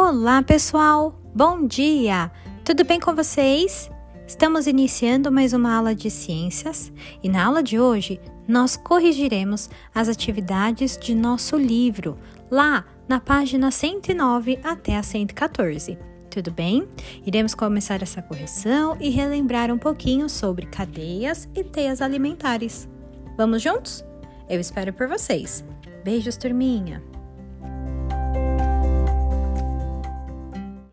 Olá, pessoal! Bom dia! Tudo bem com vocês? Estamos iniciando mais uma aula de ciências e na aula de hoje nós corrigiremos as atividades de nosso livro, lá na página 109 até a 114. Tudo bem? Iremos começar essa correção e relembrar um pouquinho sobre cadeias e teias alimentares. Vamos juntos? Eu espero por vocês. Beijos, turminha!